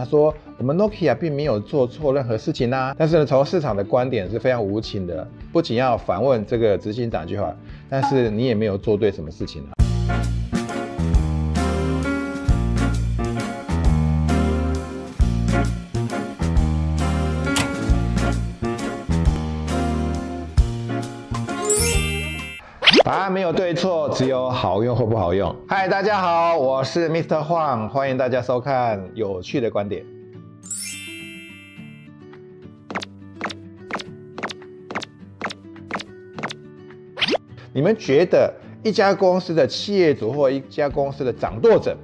他说我们 Nokia 并没有做错任何事情啊，但是呢，从市场的观点是非常无情的，不仅要反问这个执行长一句话，但是你也没有做对什么事情啊。答案没有对错，只有好用或不好用。嗨，大家好，我是 Mr. Huang，欢迎大家收看有趣的观点。你们觉得一家公司的企业主或一家公司的掌舵者，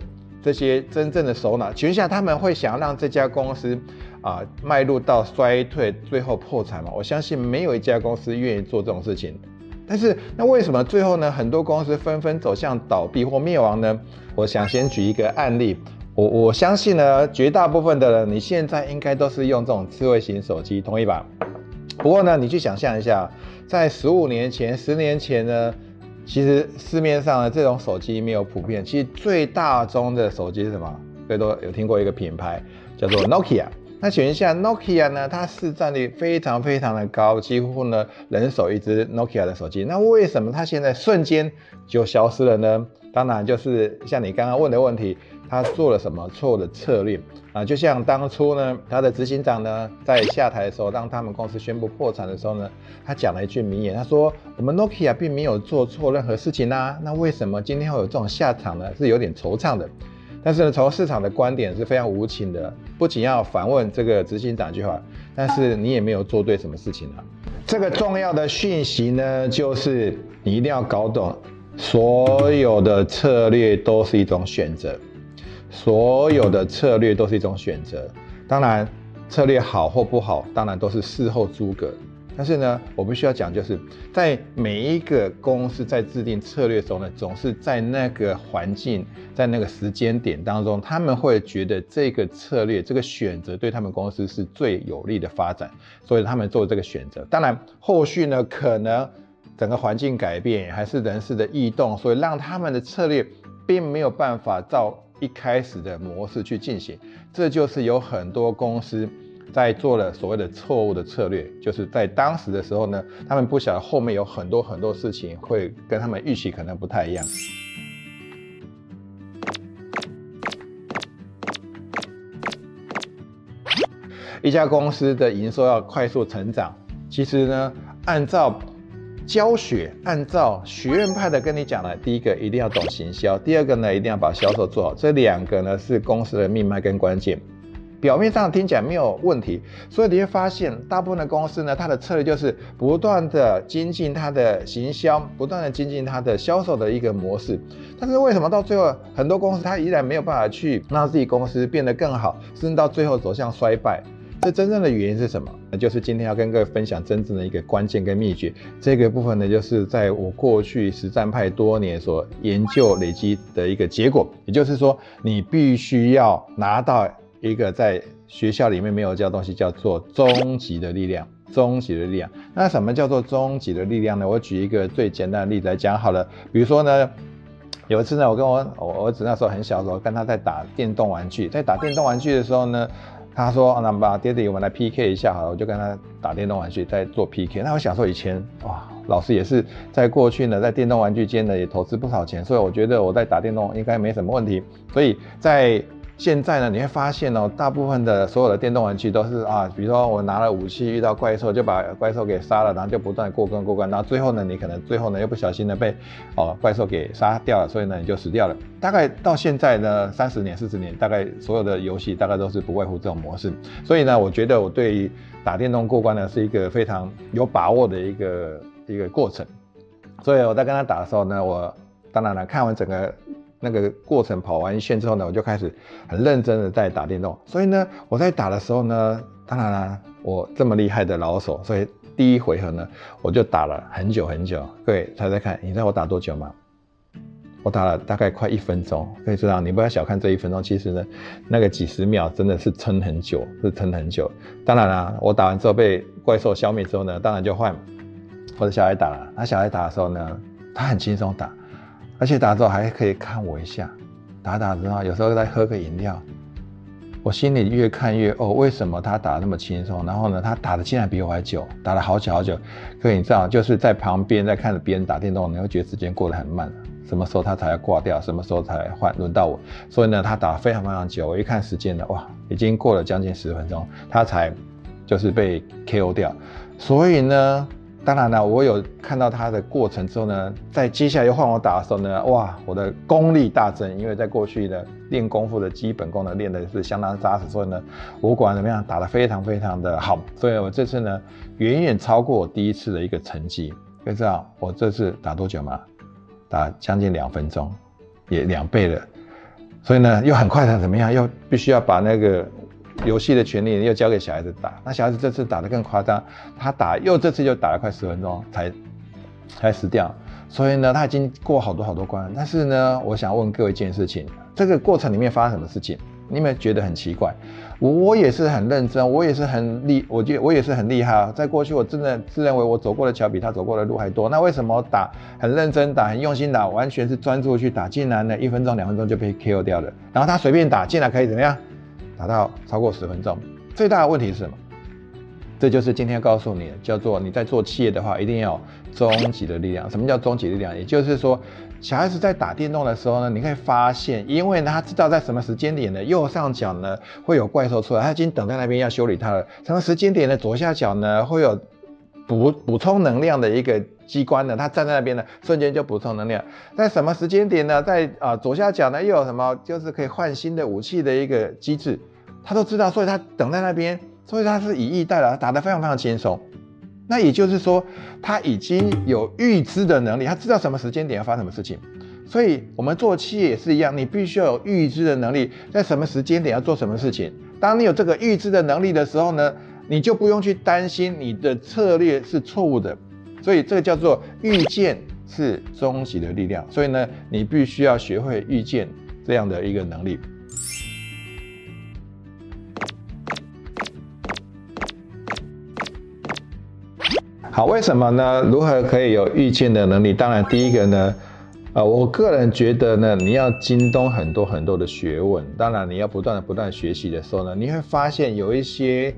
这些真正的首脑，请问一下，他们会想要让这家公司啊迈入到衰退，最后破产吗？我相信没有一家公司愿意做这种事情。但是，那为什么最后呢？很多公司纷纷走向倒闭或灭亡呢？我想先举一个案例。我我相信呢，绝大部分的人，你现在应该都是用这种智慧型手机，同意吧？不过呢，你去想象一下，在十五年前、十年前呢，其实市面上的这种手机没有普遍。其实最大宗的手机是什么？最多有听过一个品牌叫做 Nokia。那请问一下，Nokia 呢？它市占率非常非常的高，几乎呢人手一只 Nokia 的手机。那为什么它现在瞬间就消失了呢？当然就是像你刚刚问的问题，它做了什么错的策略啊？就像当初呢，它的执行长呢在下台的时候，当他们公司宣布破产的时候呢，他讲了一句名言，他说：“我们 Nokia 并没有做错任何事情啊，那为什么今天会有这种下场呢？是有点惆怅的。”但是呢，从市场的观点是非常无情的，不仅要反问这个执行长一句话，但是你也没有做对什么事情啊。这个重要的讯息呢，就是你一定要搞懂，所有的策略都是一种选择，所有的策略都是一种选择。当然，策略好或不好，当然都是事后诸葛。但是呢，我们需要讲，就是在每一个公司在制定策略的时候呢，总是在那个环境、在那个时间点当中，他们会觉得这个策略、这个选择对他们公司是最有利的发展，所以他们做这个选择。当然，后续呢，可能整个环境改变，还是人事的异动，所以让他们的策略并没有办法照一开始的模式去进行。这就是有很多公司。在做了所谓的错误的策略，就是在当时的时候呢，他们不晓得后面有很多很多事情会跟他们预期可能不太一样。一家公司的营收要快速成长，其实呢，按照教学，按照学院派的跟你讲了，第一个一定要懂行销，第二个呢，一定要把销售做好，这两个呢是公司的命脉跟关键。表面上听起来没有问题，所以你会发现，大部分的公司呢，它的策略就是不断的精进它的行销，不断的精进它的销售的一个模式。但是为什么到最后，很多公司它依然没有办法去让自己公司变得更好，甚至到最后走向衰败？这真正的原因是什么？那就是今天要跟各位分享真正的一个关键跟秘诀。这个部分呢，就是在我过去实战派多年所研究累积的一个结果。也就是说，你必须要拿到。一个在学校里面没有教东西，叫做终极的力量。终极的力量，那什么叫做终极的力量呢？我举一个最简单的例子来讲好了。比如说呢，有一次呢，我跟我我儿子那时候很小的时候，跟他在打电动玩具，在打电动玩具的时候呢，他说：“那么爹地，我们来 PK 一下好了。”我就跟他打电动玩具，在做 PK。那我小时候以前哇，老师也是在过去呢，在电动玩具间呢也投资不少钱，所以我觉得我在打电动应该没什么问题。所以在现在呢，你会发现哦，大部分的所有的电动玩具都是啊，比如说我拿了武器遇到怪兽，就把怪兽给杀了，然后就不断过关过关，然后最后呢，你可能最后呢又不小心的被哦怪兽给杀掉了，所以呢你就死掉了。大概到现在呢，三十年、四十年，大概所有的游戏大概都是不外乎这种模式。所以呢，我觉得我对于打电动过关呢是一个非常有把握的一个一个过程。所以我在跟他打的时候呢，我当然了，看完整个。那个过程跑完一圈之后呢，我就开始很认真的在打电动。所以呢，我在打的时候呢，当然啦，我这么厉害的老手，所以第一回合呢，我就打了很久很久。各位猜猜看，你知道我打多久吗？我打了大概快一分钟。可以知道，你不要小看这一分钟，其实呢，那个几十秒真的是撑很久，是撑很久。当然啦，我打完之后被怪兽消灭之后呢，当然就换我的小孩打了。那小孩打的时候呢，他很轻松打。而且打之后还可以看我一下，打打之后有时候再喝个饮料，我心里越看越哦，为什么他打那么轻松？然后呢，他打的竟然比我还久，打了好久好久。可你知道，就是在旁边在看着别人打电动，你会觉得时间过得很慢。什么时候他才要挂掉？什么时候才换轮到我？所以呢，他打非常非常久。我一看时间呢，哇，已经过了将近十分钟，他才就是被 KO 掉。所以呢。当然了，我有看到他的过程之后呢，在接下来又换我打的时候呢，哇，我的功力大增，因为在过去的练功夫的基本功呢练的是相当扎实，所以呢，我管怎么样打得非常非常的好，所以我这次呢，远远超过我第一次的一个成绩。就知道我这次打多久吗？打将近两分钟，也两倍了，所以呢，又很快的怎么样？又必须要把那个。游戏的权利又交给小孩子打，那小孩子这次打得更夸张，他打又这次又打了快十分钟才才死掉，所以呢他已经过好多好多关，但是呢我想问各位一件事情，这个过程里面发生什么事情？你有没有觉得很奇怪？我也是很认真，我也是很厉，我觉我也是很厉害啊，在过去我真的自认为我走过的桥比他走过的路还多，那为什么打很认真打很用心打，完全是专注去打，竟然呢一分钟两分钟就被 KO 掉了，然后他随便打竟然可以怎么样？达到超过十分钟，最大的问题是什么？这就是今天告诉你的，叫做你在做企业的话，一定要终极的力量。什么叫终极力量？也就是说，小孩子在打电动的时候呢，你可以发现，因为他知道在什么时间点呢，右上角呢会有怪兽出来，他已经等在那边要修理他了。什么时间点的，左下角呢会有补补充能量的一个。机关呢，他站在那边呢，瞬间就补充能量。在什么时间点呢？在啊左下角呢，又有什么就是可以换新的武器的一个机制，他都知道，所以他等在那边，所以他是以逸待劳，打得非常非常轻松。那也就是说，他已经有预知的能力，他知道什么时间点要发生什么事情。所以我们做企业也是一样，你必须要有预知的能力，在什么时间点要做什么事情。当你有这个预知的能力的时候呢，你就不用去担心你的策略是错误的。所以这个叫做预见是终极的力量，所以呢，你必须要学会预见这样的一个能力。好，为什么呢？如何可以有预见的能力？当然，第一个呢，呃，我个人觉得呢，你要精通很多很多的学问。当然，你要不断的不断学习的时候呢，你会发现有一些。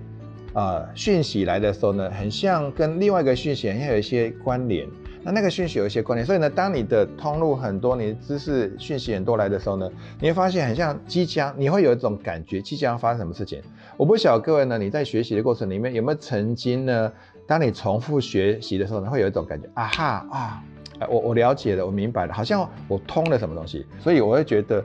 啊，讯息来的时候呢，很像跟另外一个讯息很像有一些关联。那那个讯息有一些关联，所以呢，当你的通路很多，你的知识讯息很多来的时候呢，你会发现很像即将，你会有一种感觉，即将要发生什么事情。我不晓得各位呢，你在学习的过程里面有没有曾经呢，当你重复学习的时候呢，会有一种感觉，啊哈啊，我我了解了，我明白了，好像我通了什么东西。所以我会觉得，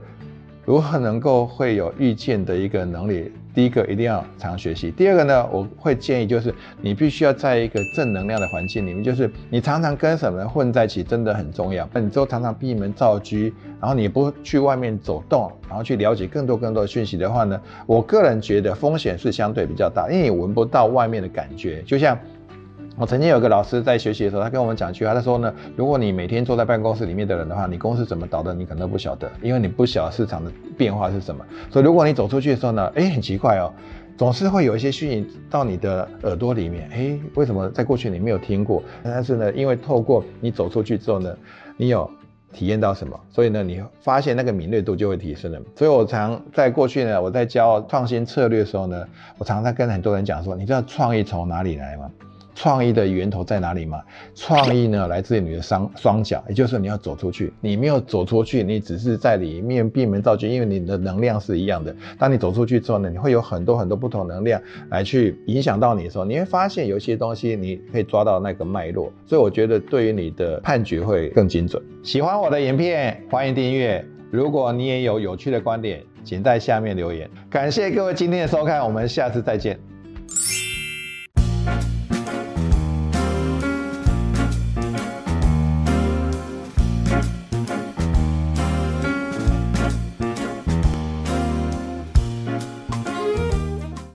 如何能够会有预见的一个能力。第一个一定要常学习，第二个呢，我会建议就是你必须要在一个正能量的环境里面，就是你常常跟什么人混在一起真的很重要。那你之后常常闭门造车，然后你不去外面走动，然后去了解更多更多的讯息的话呢，我个人觉得风险是相对比较大，因为你闻不到外面的感觉，就像。我曾经有个老师在学习的时候，他跟我们讲一句话，他说呢，如果你每天坐在办公室里面的人的话，你公司怎么倒的，你可能都不晓得，因为你不晓得市场的变化是什么。所以如果你走出去的时候呢，哎，很奇怪哦，总是会有一些讯息到你的耳朵里面，哎，为什么在过去你没有听过？但是呢，因为透过你走出去之后呢，你有体验到什么，所以呢，你发现那个敏锐度就会提升了。所以我常在过去呢，我在教创新策略的时候呢，我常常跟很多人讲说，你知道创意从哪里来吗？创意的源头在哪里吗？创意呢，来自于你的双双脚，也就是说你要走出去。你没有走出去，你只是在里面闭门造车，因为你的能量是一样的。当你走出去之后呢，你会有很多很多不同能量来去影响到你的时候，你会发现有些东西你可以抓到那个脉络。所以我觉得对于你的判决会更精准。喜欢我的影片，欢迎订阅。如果你也有有趣的观点，请在下面留言。感谢各位今天的收看，我们下次再见。